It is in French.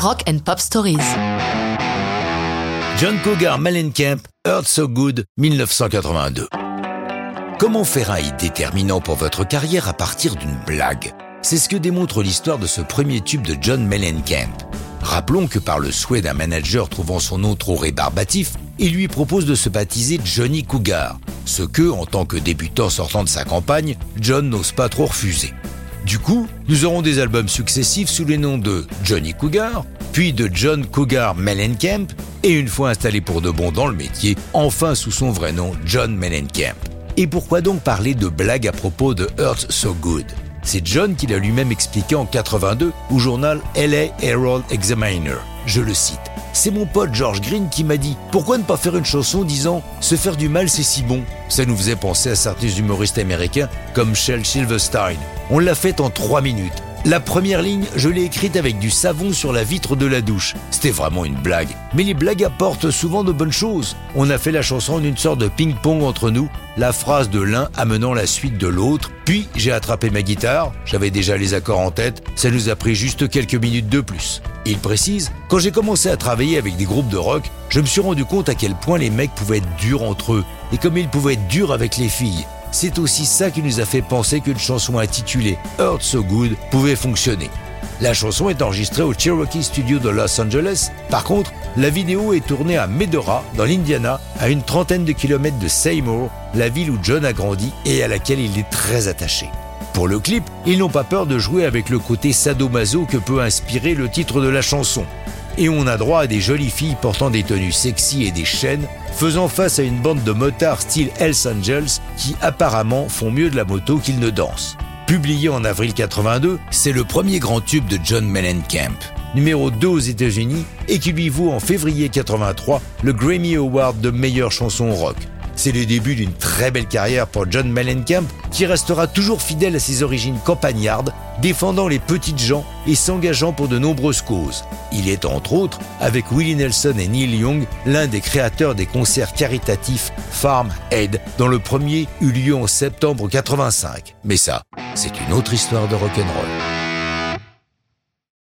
Rock and Pop Stories. John Cougar Mellencamp, Earth So Good, 1982. Comment faire un hit déterminant pour votre carrière à partir d'une blague? C'est ce que démontre l'histoire de ce premier tube de John Mellencamp. Rappelons que par le souhait d'un manager trouvant son nom trop rébarbatif, il lui propose de se baptiser Johnny Cougar, ce que, en tant que débutant sortant de sa campagne, John n'ose pas trop refuser. Du coup, nous aurons des albums successifs sous les noms de Johnny Cougar, puis de John Cougar Mellencamp, et une fois installé pour de bon dans le métier, enfin sous son vrai nom John Mellencamp. Et pourquoi donc parler de blagues à propos de Earth So Good? C'est John qui l'a lui-même expliqué en 82 au journal LA Herald Examiner. Je le cite. C'est mon pote George Green qui m'a dit pourquoi ne pas faire une chanson disant se faire du mal c'est si bon? Ça nous faisait penser à certains humoristes américains comme Shel Silverstein. On l'a fait en trois minutes. La première ligne, je l'ai écrite avec du savon sur la vitre de la douche. C'était vraiment une blague. Mais les blagues apportent souvent de bonnes choses. On a fait la chanson en une sorte de ping-pong entre nous, la phrase de l'un amenant la suite de l'autre. Puis j'ai attrapé ma guitare, j'avais déjà les accords en tête, ça nous a pris juste quelques minutes de plus. Il précise, quand j'ai commencé à travailler avec des groupes de rock, je me suis rendu compte à quel point les mecs pouvaient être durs entre eux, et comme ils pouvaient être durs avec les filles. C'est aussi ça qui nous a fait penser qu'une chanson intitulée Earth So Good pouvait fonctionner. La chanson est enregistrée au Cherokee Studio de Los Angeles. Par contre, la vidéo est tournée à Medora, dans l'Indiana, à une trentaine de kilomètres de Seymour, la ville où John a grandi et à laquelle il est très attaché. Pour le clip, ils n'ont pas peur de jouer avec le côté sadomaso que peut inspirer le titre de la chanson. Et on a droit à des jolies filles portant des tenues sexy et des chaînes, faisant face à une bande de motards style Hells Angels qui apparemment font mieux de la moto qu'ils ne dansent. Publié en avril 82, c'est le premier grand tube de John Mellencamp, numéro 2 aux États-Unis et qui lui vaut en février 83 le Grammy Award de meilleure chanson rock. C'est le début d'une très belle carrière pour John Mellencamp qui restera toujours fidèle à ses origines campagnardes, défendant les petites gens et s'engageant pour de nombreuses causes. Il est entre autres, avec Willie Nelson et Neil Young, l'un des créateurs des concerts caritatifs Farm Aid, dont le premier eut lieu en septembre 85. Mais ça, c'est une autre histoire de rock'n'roll.